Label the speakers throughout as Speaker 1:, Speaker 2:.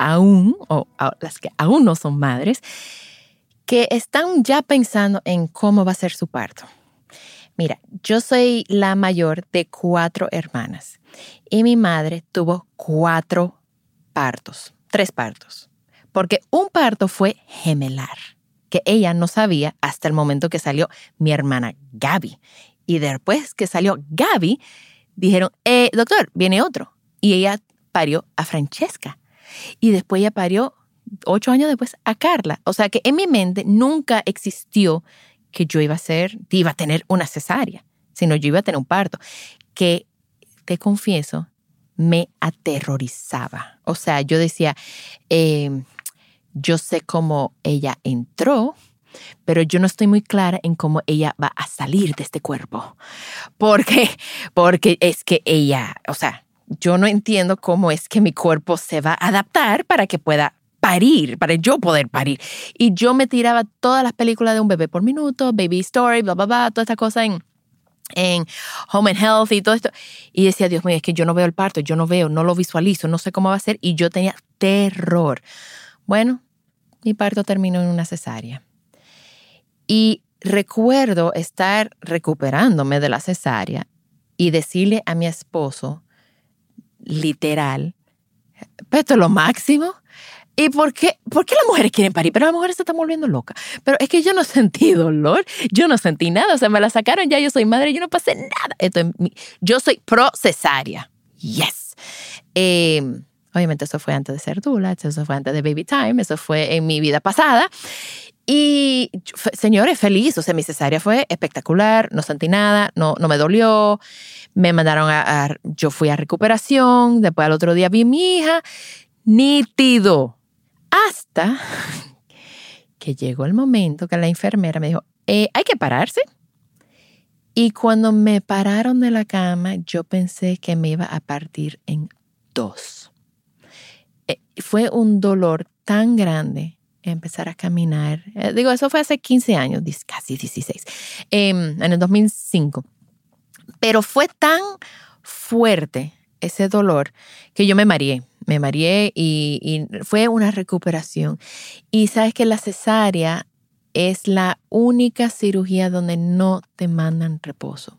Speaker 1: aún, o las que aún no son madres, que están ya pensando en cómo va a ser su parto. Mira, yo soy la mayor de cuatro hermanas y mi madre tuvo cuatro partos, tres partos, porque un parto fue gemelar, que ella no sabía hasta el momento que salió mi hermana Gaby. Y después que salió Gaby, dijeron, eh, doctor, viene otro. Y ella parió a Francesca. Y después ella parió ocho años después a Carla. O sea que en mi mente nunca existió que yo iba a ser, iba a tener una cesárea, sino yo iba a tener un parto, que te confieso, me aterrorizaba. O sea, yo decía, em, yo sé cómo ella entró, pero yo no estoy muy clara en cómo ella va a salir de este cuerpo. Porque, porque es que ella, o sea, yo no entiendo cómo es que mi cuerpo se va a adaptar para que pueda parir, para yo poder parir. Y yo me tiraba todas las películas de un bebé por minuto, Baby Story, bla, bla, bla, toda esta cosa en, en Home and Health y todo esto. Y decía, Dios mío, es que yo no veo el parto, yo no veo, no lo visualizo, no sé cómo va a ser. Y yo tenía terror. Bueno, mi parto terminó en una cesárea. Y recuerdo estar recuperándome de la cesárea y decirle a mi esposo, literal. Pero esto es lo máximo. ¿Y por qué, por qué las mujeres quieren parir? Pero las mujeres se están volviendo locas. Pero es que yo no sentí dolor, yo no sentí nada. O sea, me la sacaron ya, yo soy madre, yo no pasé nada. Esto yo soy procesaria. Yes. Em, obviamente eso fue antes de ser dula, eso fue antes de baby time, eso fue en mi vida pasada. Y señores, feliz. O sea, mi cesárea fue espectacular, no sentí nada, no, no me dolió me mandaron a, yo fui a recuperación, después al otro día vi a mi hija, nítido, hasta que llegó el momento que la enfermera me dijo, eh, hay que pararse. Y cuando me pararon de la cama, yo pensé que me iba a partir en dos. Eh, fue un dolor tan grande empezar a caminar. Eh, digo, eso fue hace 15 años, casi 16, em, en el 2005. Pero fue tan fuerte ese dolor que yo me mareé. Me mareé y, fue una recuperación. Y sabes que la cesárea es la única cirugía donde no te mandan reposo.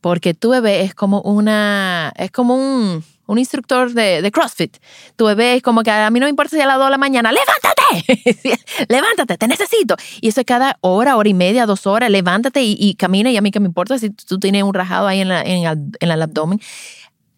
Speaker 1: Porque tu bebé es como una, es como un, un instructor de, CrossFit. Tu bebé es como que a mí no me importa si a las 2 de la mañana, levántate, levántate, te necesito. Y eso es cada hora, hora y media, dos horas, levántate y, camina y a mí que me importa si tú tienes un rajado ahí en, el, en el abdomen.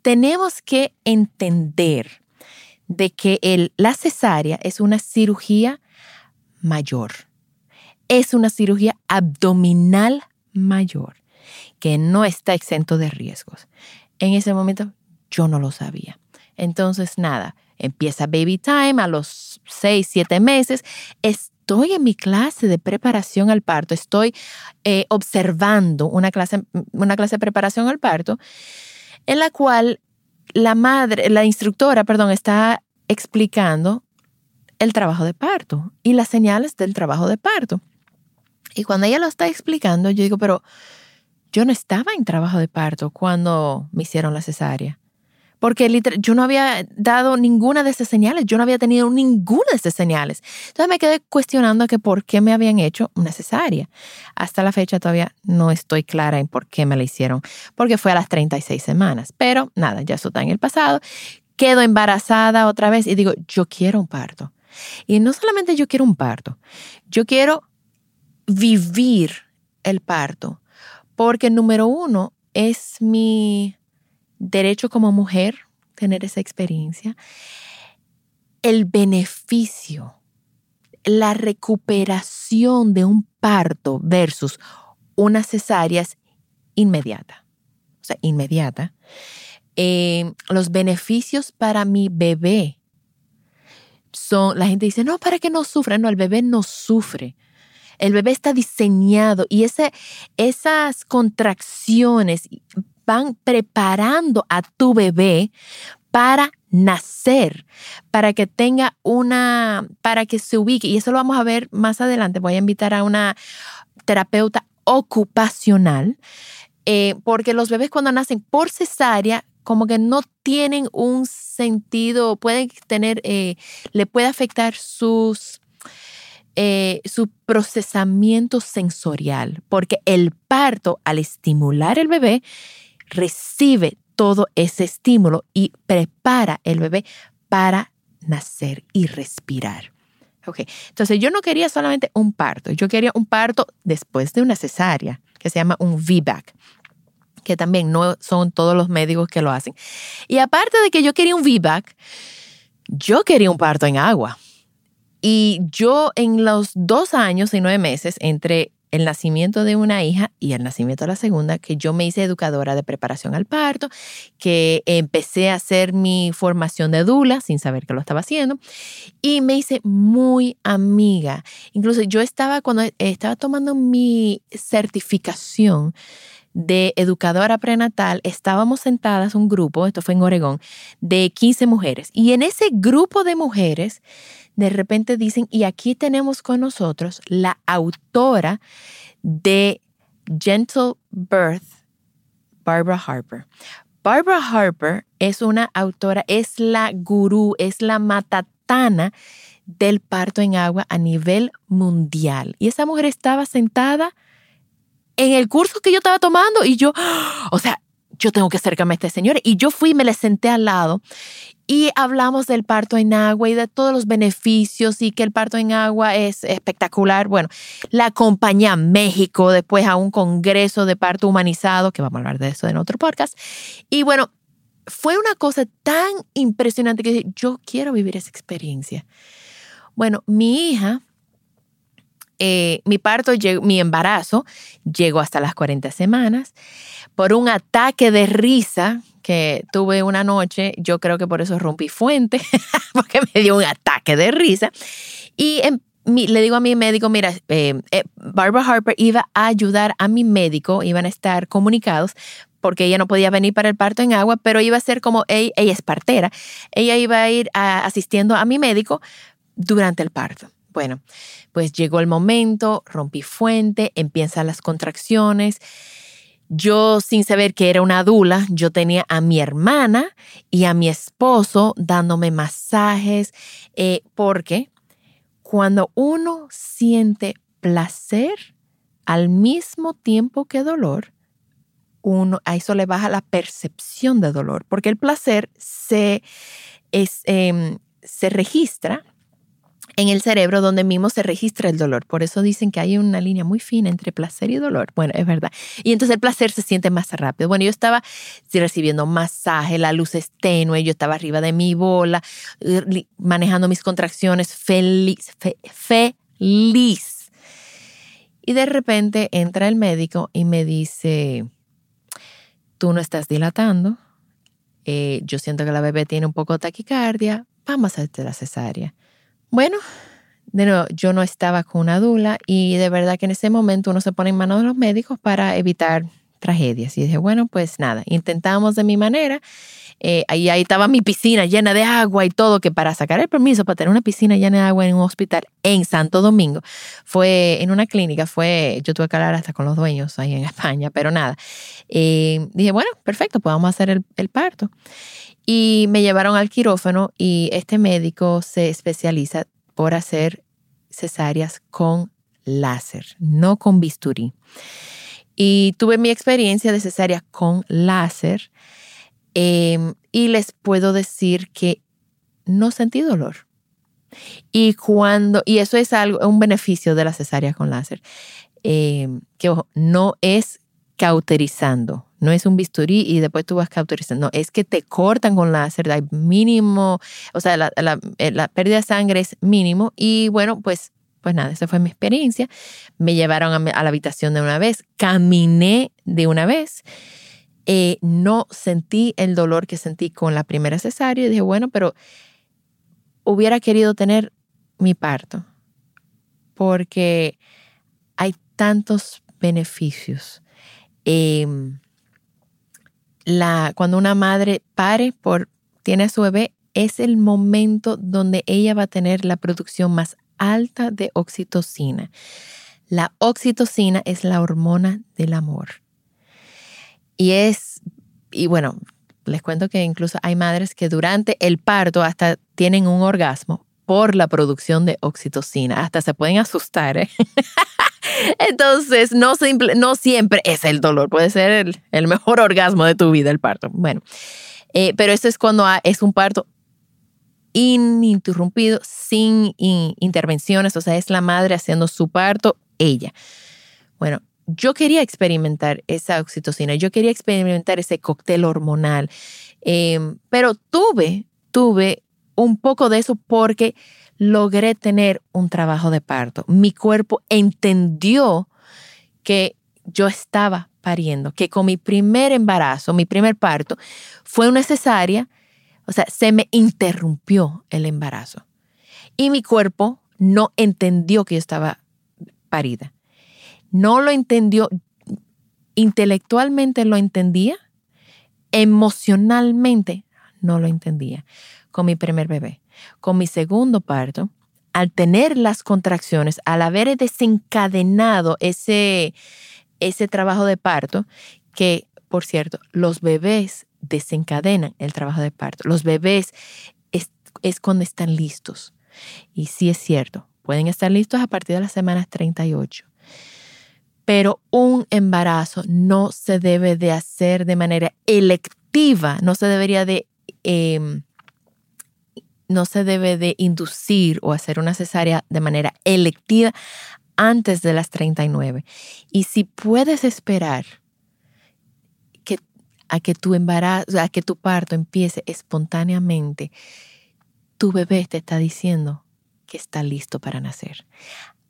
Speaker 1: Tenemos que entender de que el, la cesárea es una cirugía mayor. Es una cirugía abdominal mayor que no está exento de riesgos. En ese momento yo no lo sabía. Entonces, nada, empieza baby time a los seis, siete meses. Estoy en mi clase de preparación al parto, estoy eh, observando una clase, una clase de preparación al parto en la cual la madre, la instructora, perdón, está explicando el trabajo de parto y las señales del trabajo de parto. Y cuando ella lo está explicando, yo digo, pero yo no estaba en trabajo de parto cuando me hicieron la cesárea. Porque yo no había dado ninguna de esas señales, yo no había tenido ninguna de esas señales. Entonces me quedé cuestionando que por qué me habían hecho una cesárea. Hasta la fecha todavía no estoy clara en por qué me la hicieron, porque fue a las 36 semanas. Pero nada, ya eso está en el pasado. Quedo embarazada otra vez y digo, yo quiero un parto. Y no solamente yo quiero un parto, yo quiero vivir el parto, porque número uno es mi derecho como mujer tener esa experiencia, el beneficio, la recuperación de un parto versus una cesárea es inmediata, o sea, inmediata. Eh, los beneficios para mi bebé son, la gente dice, no, para que no sufra, no, el bebé no sufre. El bebé está diseñado y ese, esas contracciones van preparando a tu bebé para nacer, para que tenga una, para que se ubique. Y eso lo vamos a ver más adelante. Voy a invitar a una terapeuta ocupacional, eh, porque los bebés cuando nacen por cesárea como que no tienen un sentido, pueden tener, eh, le puede afectar sus, eh, su procesamiento sensorial, porque el parto, al estimular el bebé, recibe todo ese estímulo y prepara el bebé para nacer y respirar. Okay. Entonces yo no quería solamente un parto, yo quería un parto después de una cesárea, que se llama un VBAC, que también no son todos los médicos que lo hacen. Y aparte de que yo quería un VBAC, yo quería un parto en agua. Y yo en los dos años y nueve meses entre el nacimiento de una hija y el nacimiento de la segunda, que yo me hice educadora de preparación al parto, que empecé a hacer mi formación de dula sin saber que lo estaba haciendo y me hice muy amiga. Incluso yo estaba cuando estaba tomando mi certificación de educadora prenatal, estábamos sentadas un grupo, esto fue en Oregón, de 15 mujeres. Y en ese grupo de mujeres de repente dicen, y aquí tenemos con nosotros la autora de Gentle Birth, Barbara Harper. Barbara Harper es una autora, es la gurú, es la matatana del parto en agua a nivel mundial. Y esa mujer estaba sentada en el curso que yo estaba tomando y yo, o sea, yo tengo que acercarme a este señor. Y yo fui, me le senté al lado y hablamos del parto en agua y de todos los beneficios y que el parto en agua es espectacular. Bueno, la acompañé a México después a un congreso de parto humanizado, que vamos a hablar de eso en otro podcast. Y bueno, fue una cosa tan impresionante que yo quiero vivir esa experiencia. Bueno, mi hija, eh, mi parto, mi embarazo llegó hasta las 40 semanas por un ataque de risa que tuve una noche, yo creo que por eso rompí fuente, porque me dio un ataque de risa. Y le digo a mi médico, mira, eh, eh, Barbara Harper iba a ayudar a mi médico, iban a estar comunicados porque ella no podía venir para el parto en agua, pero iba a ser como ella, es partera, ella iba a ir asistiendo a mi médico durante el parto. Bueno, pues llegó el momento, rompí fuente, empiezan las contracciones. Yo, sin saber que era una dula, yo tenía a mi hermana y a mi esposo dándome masajes, eh, porque cuando uno siente placer al mismo tiempo que dolor, uno, a eso le baja la percepción de dolor, porque el placer se, es, em, se registra en el cerebro donde mismo se registra el dolor. Por eso dicen que hay una línea muy fina entre placer y dolor. Bueno, es verdad. Y entonces el placer se siente más rápido. Bueno, yo estaba recibiendo masaje, la luz es tenue, yo estaba arriba de mi bola, manejando mis contracciones, feliz, feliz. Y de repente entra el médico y me dice, tú no estás dilatando, eh, yo siento que la bebé tiene un poco de taquicardia, vamos a hacerte la cesárea. Bueno, de nuevo, yo no estaba con una dula y de verdad que en ese momento uno se pone en manos de los médicos para evitar tragedias. Y dije, bueno, pues nada, intentamos de mi manera. Eh, ahí, ahí estaba mi piscina llena de agua y todo, que para sacar el permiso para tener una piscina llena de agua en un hospital en Santo Domingo, fue en una clínica, fue, yo tuve que hablar hasta con los dueños ahí en España, pero nada. Eh, dije, bueno, perfecto, pues vamos a hacer el, el parto. Y me llevaron al quirófano y este médico se especializa por hacer cesáreas con láser, no con bisturí. Y tuve mi experiencia de cesárea con láser em, y les puedo decir que no sentí dolor. Y cuando, y eso es algo, un beneficio de la cesárea con láser, eh, que ojo, no es cauterizando, no es un bisturí y después tú vas cauterizando, no, es que te cortan con láser, hay mínimo, o sea, la, eh, la, pérdida de sangre es mínimo y bueno, pues, pues nada, esa fue mi experiencia. Me llevaron a la habitación de una vez, caminé de una vez. Eh, no sentí el dolor que sentí con la primera cesárea y dije, bueno, pero hubiera querido tener mi parto porque hay tantos beneficios. Em, la, cuando una madre pare por, tiene a su bebé, es el momento donde ella va a tener la producción más alta de oxitocina. La oxitocina es la hormona del amor. Y es, y bueno, les cuento que incluso hay madres que durante el parto hasta tienen un orgasmo por la producción de oxitocina. Hasta se pueden asustar. ¿eh? Entonces, no, no siempre es el dolor, puede ser el, mejor orgasmo de tu vida, el parto. Bueno, eh, pero eso es cuando es un parto ininterrumpido, sin intervenciones, o sea, es la madre haciendo su parto, ella. Bueno, yo quería experimentar esa oxitocina, yo quería experimentar ese cóctel hormonal, em, pero tuve, tuve un poco de eso porque logré tener un trabajo de parto. Mi cuerpo entendió que yo estaba pariendo, que con mi primer embarazo, mi primer parto, fue necesaria, o sea, se me interrumpió el embarazo. Y mi cuerpo no entendió que yo estaba parida no lo entendió, intelectualmente lo entendía, emocionalmente no lo entendía. Con mi primer bebé, con mi segundo parto, al tener las contracciones, al haber desencadenado ese, ese trabajo de parto, que por cierto, los bebés desencadenan el trabajo de parto. Los bebés es, es cuando están listos. Y sí es cierto, pueden estar listos a partir de las semanas 38 pero un embarazo no se debe de hacer de manera electiva, no se debería de, em, no se debe de inducir o hacer una cesárea de manera electiva antes de las 39. Y si puedes esperar que, a que tu embarazo, a que tu parto empiece espontáneamente, tu bebé te está diciendo que está listo para nacer.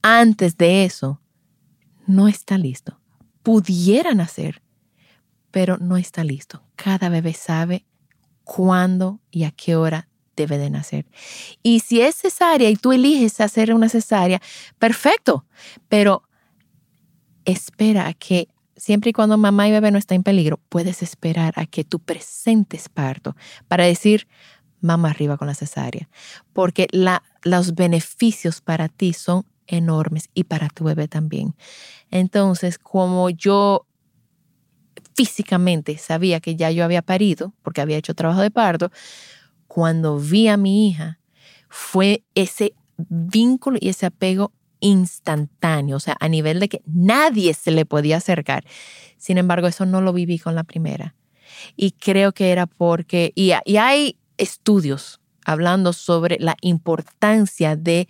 Speaker 1: Antes de eso, no está listo. Pudiera nacer, pero no está listo. Cada bebé sabe cuándo y a qué hora debe de nacer. Y si es cesárea y tú eliges hacer una cesárea, perfecto, pero espera a que siempre y cuando mamá y bebé no estén en peligro, puedes esperar a que tú presentes parto para decir, mamá arriba con la cesárea, porque la, los beneficios para ti son enormes y para tu bebé también. Entonces, como yo físicamente sabía que ya yo había parido, porque había hecho trabajo de parto, cuando vi a mi hija, fue ese vínculo y ese apego instantáneo, o sea, a nivel de que nadie se le podía acercar. Sin embargo, eso no lo viví con la primera. Y creo que era porque, y, hay estudios hablando sobre la importancia de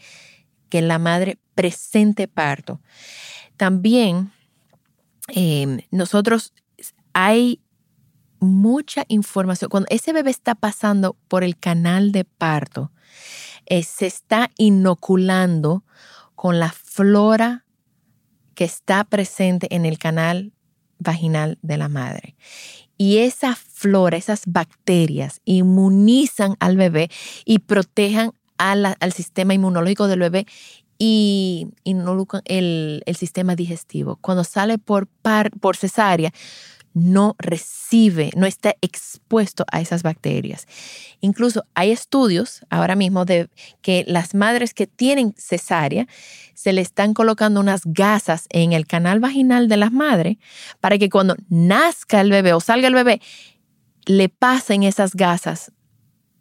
Speaker 1: que la madre presente parto. También em, nosotros hay mucha información. Cuando ese bebé está pasando por el canal de parto, eh, se está inoculando con la flora que está presente en el canal vaginal de la madre. Y esa flora, esas bacterias inmunizan al bebé y protejan al sistema inmunológico del bebé y involucran el, el sistema digestivo. Cuando sale por, cesárea, no recibe, no está expuesto a esas bacterias. Incluso hay estudios ahora mismo de que las madres que tienen cesárea se le están colocando unas gasas en el canal vaginal de las madres para que cuando nazca el bebé o salga el bebé, le pasen esas gasas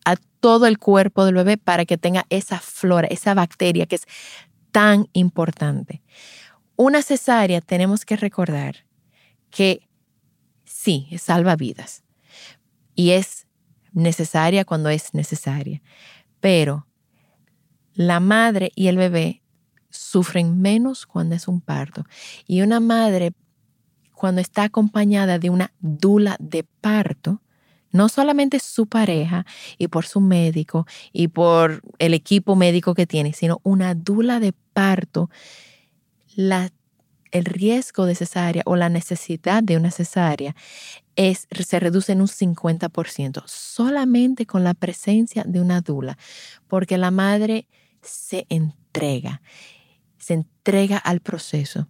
Speaker 1: a todo el cuerpo del bebé para que tenga esa flora, esa bacteria que es tan importante. Una cesárea tenemos que recordar que sí, salva vidas y es necesaria cuando es necesaria, pero la madre y el bebé sufren menos cuando es un parto. Y una madre, cuando está acompañada de una dula de parto, no solamente su pareja y por su médico y por el equipo médico que tiene, sino una dula de parto, la, el riesgo de cesárea o la necesidad de una cesárea es, se reduce en un 50%, solamente con la presencia de una dula, porque la madre se entrega, se entrega al proceso.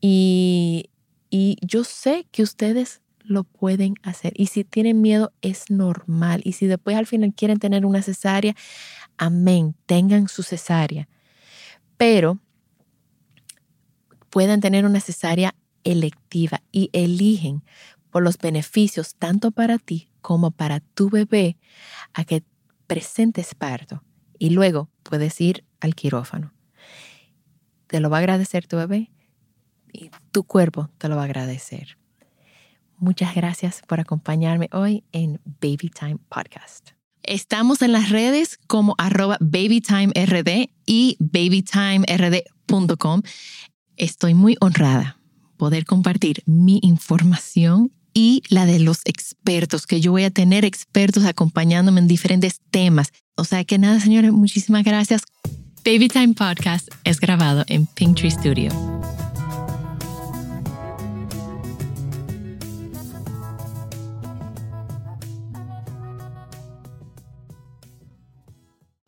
Speaker 1: Y, y yo sé que ustedes lo pueden hacer. Y si tienen miedo, es normal. Y si después al final quieren tener una cesárea, amén, tengan su cesárea. Pero pueden tener una cesárea electiva y eligen por los beneficios tanto para ti como para tu bebé a que presentes parto y luego puedes ir al quirófano. Te lo va a agradecer tu bebé y tu cuerpo te lo va a agradecer. Muchas gracias por acompañarme hoy en Baby Time Podcast. Estamos en las redes como arroba babytimerd y babytimerd.com. Estoy muy honrada poder compartir mi información y la de los expertos, que yo voy a tener expertos acompañándome en diferentes temas. O sea que nada, señores, muchísimas gracias. Baby Time Podcast es grabado en Pinktree Studio.